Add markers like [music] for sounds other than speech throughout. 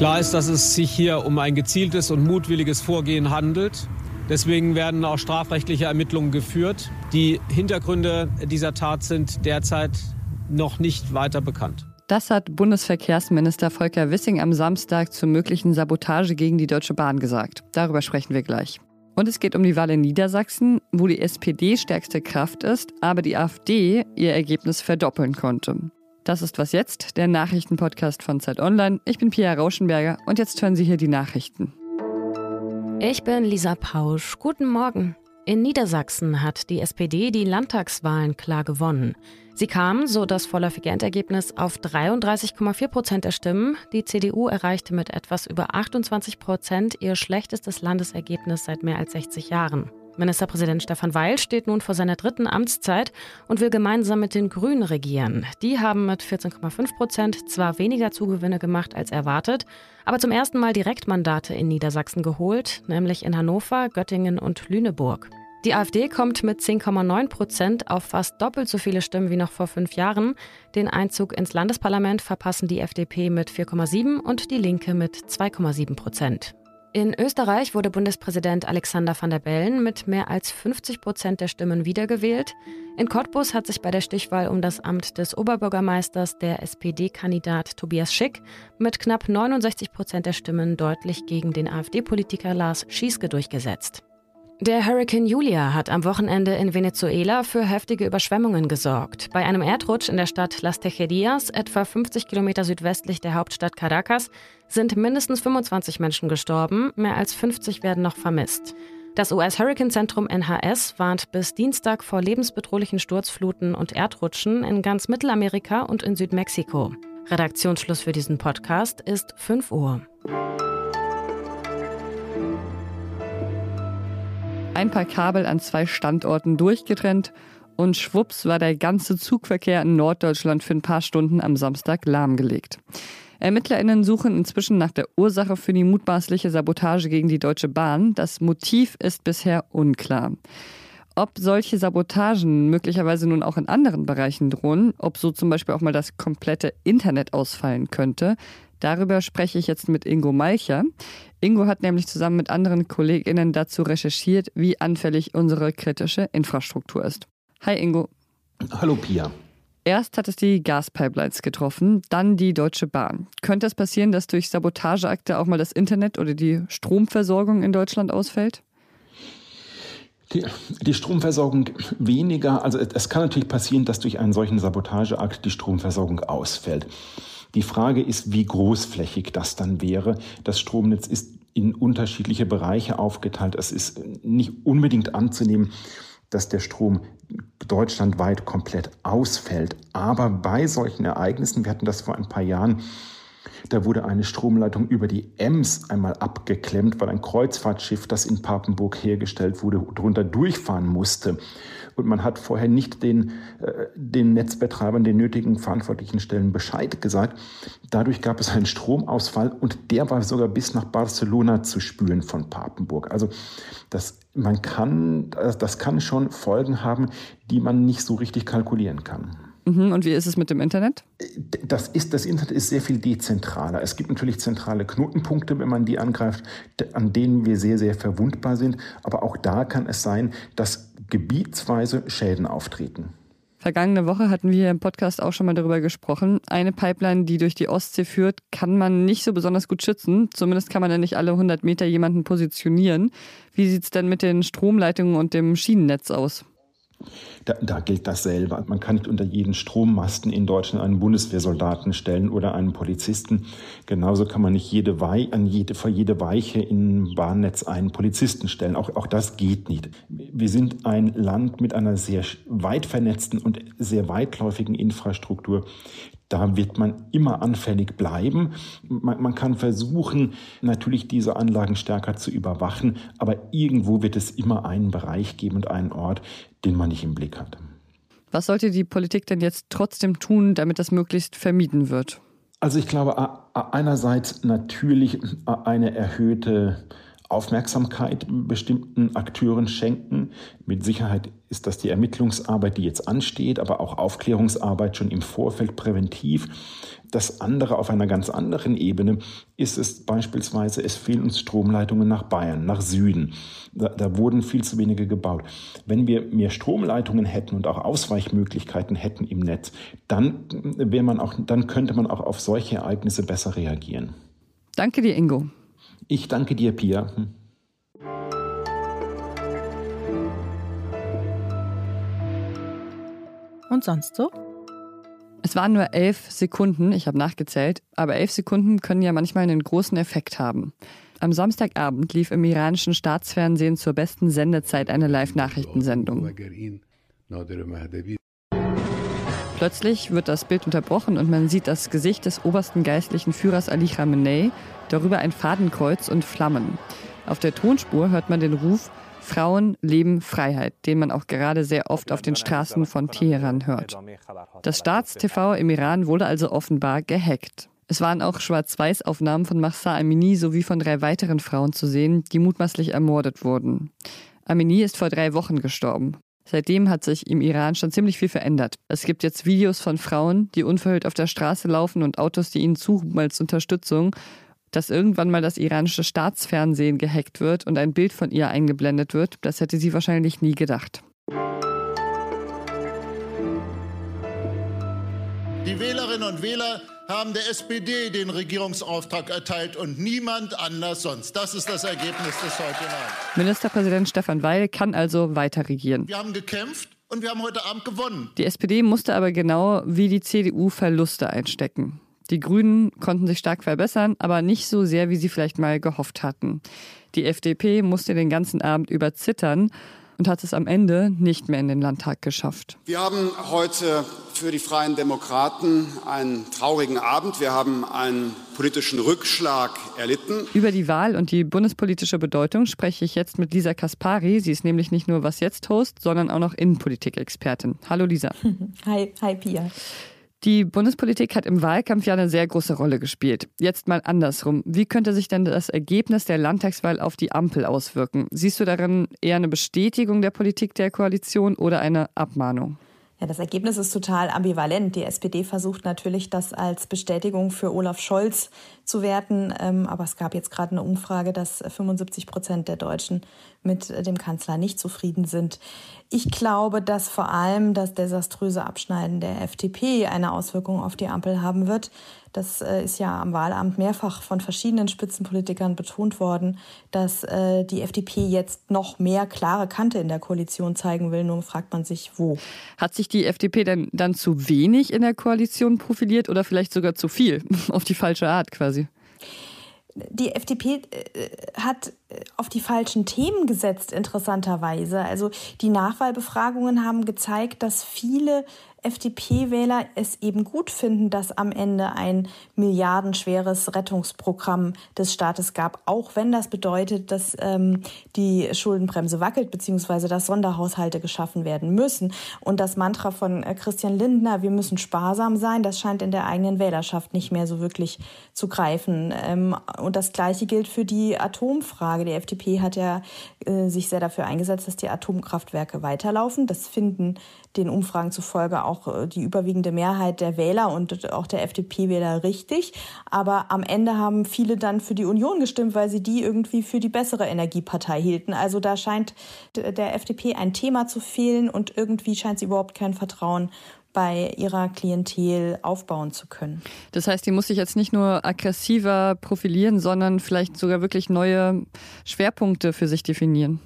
Klar ist, dass es sich hier um ein gezieltes und mutwilliges Vorgehen handelt. Deswegen werden auch strafrechtliche Ermittlungen geführt. Die Hintergründe dieser Tat sind derzeit noch nicht weiter bekannt. Das hat Bundesverkehrsminister Volker Wissing am Samstag zur möglichen Sabotage gegen die Deutsche Bahn gesagt. Darüber sprechen wir gleich. Und es geht um die Wahl in Niedersachsen, wo die SPD stärkste Kraft ist, aber die AfD ihr Ergebnis verdoppeln konnte. Das ist was jetzt, der Nachrichtenpodcast von Zeit Online. Ich bin Pia Rauschenberger und jetzt hören Sie hier die Nachrichten. Ich bin Lisa Pausch. Guten Morgen. In Niedersachsen hat die SPD die Landtagswahlen klar gewonnen. Sie kam, so das vorläufige Endergebnis, auf 33,4 Prozent der Stimmen. Die CDU erreichte mit etwas über 28 Prozent ihr schlechtestes Landesergebnis seit mehr als 60 Jahren. Ministerpräsident Stefan Weil steht nun vor seiner dritten Amtszeit und will gemeinsam mit den Grünen regieren. Die haben mit 14,5 Prozent zwar weniger Zugewinne gemacht als erwartet, aber zum ersten Mal Direktmandate in Niedersachsen geholt, nämlich in Hannover, Göttingen und Lüneburg. Die AfD kommt mit 10,9 Prozent auf fast doppelt so viele Stimmen wie noch vor fünf Jahren. Den Einzug ins Landesparlament verpassen die FDP mit 4,7 und die Linke mit 2,7 Prozent. In Österreich wurde Bundespräsident Alexander van der Bellen mit mehr als 50 Prozent der Stimmen wiedergewählt. In Cottbus hat sich bei der Stichwahl um das Amt des Oberbürgermeisters der SPD-Kandidat Tobias Schick mit knapp 69 Prozent der Stimmen deutlich gegen den AfD-Politiker Lars Schieske durchgesetzt. Der Hurricane Julia hat am Wochenende in Venezuela für heftige Überschwemmungen gesorgt. Bei einem Erdrutsch in der Stadt Las Tejerias, etwa 50 Kilometer südwestlich der Hauptstadt Caracas, sind mindestens 25 Menschen gestorben, mehr als 50 werden noch vermisst. Das US-Hurricane-Zentrum NHS warnt bis Dienstag vor lebensbedrohlichen Sturzfluten und Erdrutschen in ganz Mittelamerika und in Südmexiko. Redaktionsschluss für diesen Podcast ist 5 Uhr. Ein paar Kabel an zwei Standorten durchgetrennt und schwupps war der ganze Zugverkehr in Norddeutschland für ein paar Stunden am Samstag lahmgelegt. ErmittlerInnen suchen inzwischen nach der Ursache für die mutmaßliche Sabotage gegen die Deutsche Bahn. Das Motiv ist bisher unklar. Ob solche Sabotagen möglicherweise nun auch in anderen Bereichen drohen, ob so zum Beispiel auch mal das komplette Internet ausfallen könnte, Darüber spreche ich jetzt mit Ingo Malcher. Ingo hat nämlich zusammen mit anderen KollegInnen dazu recherchiert, wie anfällig unsere kritische Infrastruktur ist. Hi Ingo. Hallo Pia. Erst hat es die Gaspipelines getroffen, dann die Deutsche Bahn. Könnte es passieren, dass durch Sabotageakte auch mal das Internet oder die Stromversorgung in Deutschland ausfällt? Die, die, Stromversorgung weniger. Also es kann natürlich passieren, dass durch einen solchen Sabotageakt die Stromversorgung ausfällt. Die Frage ist, wie großflächig das dann wäre. Das Stromnetz ist in unterschiedliche Bereiche aufgeteilt. Es ist nicht unbedingt anzunehmen, dass der Strom deutschlandweit komplett ausfällt. Aber bei solchen Ereignissen, wir hatten das vor ein paar Jahren, da wurde eine Stromleitung über die Ems einmal abgeklemmt, weil ein Kreuzfahrtschiff, das in Papenburg hergestellt wurde, drunter durchfahren musste und man hat vorher nicht den, äh, den Netzbetreibern, den nötigen verantwortlichen Stellen Bescheid gesagt. Dadurch gab es einen Stromausfall und der war sogar bis nach Barcelona zu spüren von Papenburg. Also das, man kann, das kann schon Folgen haben, die man nicht so richtig kalkulieren kann. Mhm, und wie ist es mit dem Internet? Das, ist, das Internet ist sehr viel dezentraler. Es gibt natürlich zentrale Knotenpunkte, wenn man die angreift, an denen wir sehr, sehr verwundbar sind. Aber auch da kann es sein, dass gebietsweise Schäden auftreten. Vergangene Woche hatten wir im Podcast auch schon mal darüber gesprochen. Eine Pipeline, die durch die Ostsee führt, kann man nicht so besonders gut schützen. Zumindest kann man ja nicht alle 100 Meter jemanden positionieren. Wie sieht es denn mit den Stromleitungen und dem Schienennetz aus? Da, da, gilt dasselbe. Man kann nicht unter jeden Strommasten in Deutschland einen Bundeswehrsoldaten stellen oder einen Polizisten. Genauso kann man nicht jede Wei an jede, vor jede Weiche im Bahnnetz einen Polizisten stellen. Auch, auch das geht nicht. Wir sind ein Land mit einer sehr weit vernetzten und sehr weitläufigen Infrastruktur da wird man immer anfällig bleiben. Man, man, kann versuchen, natürlich diese Anlagen stärker zu überwachen, aber irgendwo wird es immer einen Bereich geben und einen Ort, den man nicht im Blick hat. Was sollte die Politik denn jetzt trotzdem tun, damit das möglichst vermieden wird? Also ich glaube einerseits natürlich eine erhöhte Aufmerksamkeit bestimmten Akteuren schenken. Mit Sicherheit ist das die Ermittlungsarbeit, die jetzt ansteht, aber auch Aufklärungsarbeit schon im Vorfeld präventiv. Das andere auf einer ganz anderen Ebene ist es beispielsweise, es fehlen uns Stromleitungen nach Bayern, nach Süden. Da, da, wurden viel zu wenige gebaut. Wenn wir mehr Stromleitungen hätten und auch Ausweichmöglichkeiten hätten im Netz, dann, wäre man auch, dann könnte man auch auf solche Ereignisse besser reagieren. Danke dir, Ingo. Ich danke dir, Pia. Hm. Und sonst so? Es waren nur elf Sekunden, ich habe nachgezählt, aber elf Sekunden können ja manchmal einen großen Effekt haben. Am Samstagabend lief im iranischen Staatsfernsehen zur besten Sendezeit eine Live-Nachrichtensendung. Plötzlich wird das Bild unterbrochen und man sieht das Gesicht des obersten geistlichen Führers Ali Khamenei, darüber ein Fadenkreuz und Flammen. Auf der Tonspur hört man den Ruf Frauen, Leben, Freiheit, den man auch gerade sehr oft auf den Straßen von Teheran hört. Das Staatstv im Iran wurde also offenbar gehackt. Es waren auch Schwarz-Weiß-Aufnahmen von Mahsa Amini sowie von drei weiteren Frauen zu sehen, die mutmaßlich ermordet wurden. Amini ist vor drei Wochen gestorben. Seitdem hat sich im Iran schon ziemlich viel verändert. Es gibt jetzt Videos von Frauen, die unverhüllt auf der Straße laufen und Autos, die ihnen zuhupen als Unterstützung. Dass irgendwann mal das iranische Staatsfernsehen gehackt wird und ein Bild von ihr eingeblendet wird, das hätte sie wahrscheinlich nie gedacht. Die Wählerinnen und Wähler haben der SPD den Regierungsauftrag erteilt und niemand anders sonst. Das ist das Ergebnis des heutigen Abends. Ministerpräsident Stefan Weil kann also weiter regieren. Wir haben gekämpft und wir haben heute Abend gewonnen. Die SPD musste aber genau wie die CDU Verluste einstecken. Die Grünen konnten sich stark verbessern, aber nicht so sehr, wie sie vielleicht mal gehofft hatten. Die FDP musste den ganzen Abend über zittern und hat es am Ende nicht mehr in den Landtag geschafft. Wir haben heute für die Freien Demokraten einen traurigen Abend. Wir haben einen politischen Rückschlag erlitten. Über die Wahl und die bundespolitische Bedeutung spreche ich jetzt mit Lisa Kaspari. Sie ist nämlich nicht nur Was jetzt Host, sondern auch noch Innenpolitik-Expertin. Hallo Lisa. [laughs] Hi, hi Pia. Die Bundespolitik hat im Wahlkampf ja eine sehr große Rolle gespielt. Jetzt mal andersrum. Wie könnte sich denn das Ergebnis der Landtagswahl auf die Ampel auswirken? Siehst du darin eher eine Bestätigung der Politik der Koalition oder eine Abmahnung? Ja, das Ergebnis ist total ambivalent. Die SPD versucht natürlich, das als Bestätigung für Olaf Scholz zu werten. Ähm, aber es gab jetzt gerade eine Umfrage, dass 75 Prozent der Deutschen mit dem Kanzler nicht zufrieden sind. Ich glaube, dass vor allem das desaströse Abschneiden der FDP eine Auswirkung auf die Ampel haben wird. Das äh, ist ja am Wahlamt mehrfach von verschiedenen Spitzenpolitikern betont worden, dass äh, die FDP jetzt noch mehr klare Kante in der Koalition zeigen will. Nun fragt man sich, wo. Hat sich die FDP denn dann zu wenig in der Koalition profiliert oder vielleicht sogar zu viel? [laughs] Auf die falsche Art quasi? Die FDP äh, hat auf die falschen Themen gesetzt, interessanterweise. Also die Nachwahlbefragungen haben gezeigt, dass viele FDP-Wähler es eben gut finden, dass am Ende ein milliardenschweres Rettungsprogramm des Staates gab, auch wenn das bedeutet, dass ähm, die Schuldenbremse wackelt, beziehungsweise dass Sonderhaushalte geschaffen werden müssen. Und das Mantra von äh, Christian Lindner, wir müssen sparsam sein, das scheint in der eigenen Wählerschaft nicht mehr so wirklich zu greifen. Ähm, und das Gleiche gilt für die Atomfrage. Die FDP hat ja äh, sich sehr dafür eingesetzt, dass die Atomkraftwerke weiterlaufen. Das finden den Umfragen zufolge auch äh, die überwiegende Mehrheit der Wähler und auch der FDP-Wähler richtig. Aber am Ende haben viele dann für die Union gestimmt, weil sie die irgendwie für die bessere Energiepartei hielten. Also da scheint der FDP ein Thema zu fehlen und irgendwie scheint sie überhaupt kein Vertrauen bei ihrer Klientel aufbauen zu können. Das heißt, die muss sich jetzt nicht nur aggressiver profilieren, sondern vielleicht sogar wirklich neue Schwerpunkte für sich definieren.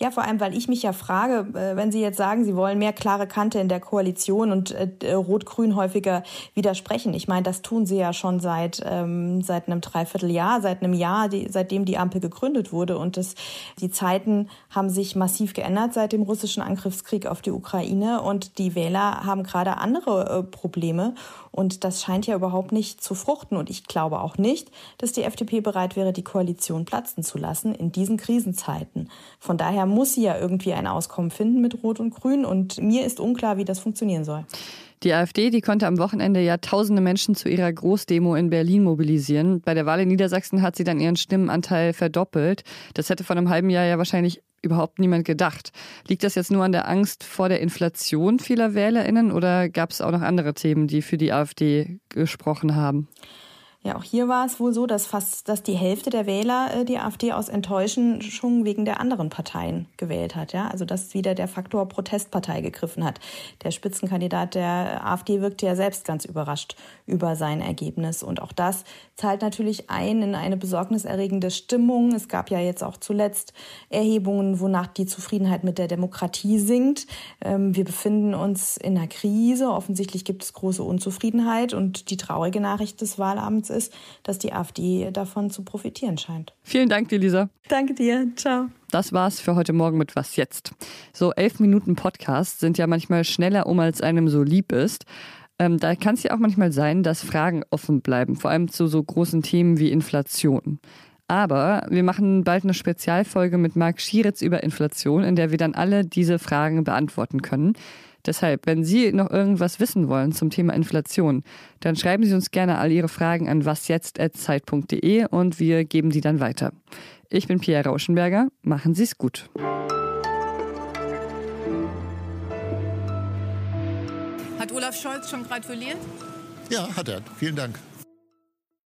Ja, vor allem, weil ich mich ja frage, äh, wenn Sie jetzt sagen, Sie wollen mehr klare Kante in der Koalition und äh, Rot-Grün häufiger widersprechen. Ich meine, das tun Sie ja schon seit, ähm, seit einem Dreivierteljahr, seit einem Jahr, die, seitdem die Ampel gegründet wurde. Und das, die Zeiten haben sich massiv geändert seit dem russischen Angriffskrieg auf die Ukraine. Und die Wähler haben gerade andere äh, Probleme. Und das scheint ja überhaupt nicht zu fruchten. Und ich glaube auch nicht, dass die FDP bereit wäre, die Koalition platzen zu lassen in diesen Krisenzeiten. Von daher muss sie ja irgendwie ein Auskommen finden mit Rot und Grün. Und mir ist unklar, wie das funktionieren soll. Die AfD, die konnte am Wochenende ja tausende Menschen zu ihrer Großdemo in Berlin mobilisieren. Bei der Wahl in Niedersachsen hat sie dann ihren Stimmenanteil verdoppelt. Das hätte vor einem halben Jahr ja wahrscheinlich überhaupt niemand gedacht. Liegt das jetzt nur an der Angst vor der Inflation vieler WählerInnen oder gab es auch noch andere Themen, die für die AfD gesprochen haben? Ja, auch hier war es wohl so, dass fast dass die Hälfte der Wähler äh, die AfD aus Enttäuschung wegen der anderen Parteien gewählt hat. Ja, also dass wieder der Faktor Protestpartei gegriffen hat. Der Spitzenkandidat der AfD wirkte ja selbst ganz überrascht über sein Ergebnis und auch das zahlt natürlich ein in eine besorgniserregende Stimmung. Es gab ja jetzt auch zuletzt Erhebungen, wonach die Zufriedenheit mit der Demokratie sinkt. Ähm, wir befinden uns in einer Krise. Offensichtlich gibt es große Unzufriedenheit und die traurige Nachricht des Wahlabends ist, dass die AfD davon zu profitieren scheint. Vielen Dank dir, Lisa. Danke dir. Ciao. Das war's für heute Morgen mit Was jetzt? So elf Minuten Podcast sind ja manchmal schneller um, als einem so lieb ist. Ähm, da kann es ja auch manchmal sein, dass Fragen offen bleiben, vor allem zu so großen Themen wie Inflation. Aber wir machen bald eine Spezialfolge mit Marc Schieritz über Inflation, in der wir dann alle diese Fragen beantworten können. Deshalb, wenn Sie noch irgendwas wissen wollen zum Thema Inflation, dann schreiben Sie uns gerne all Ihre Fragen an wasjetzt.zeit.de und wir geben die dann weiter. Ich bin Pierre Rauschenberger. Machen Sie es gut. Hat Olaf Scholz schon gratuliert? Ja, hat er. Vielen Dank.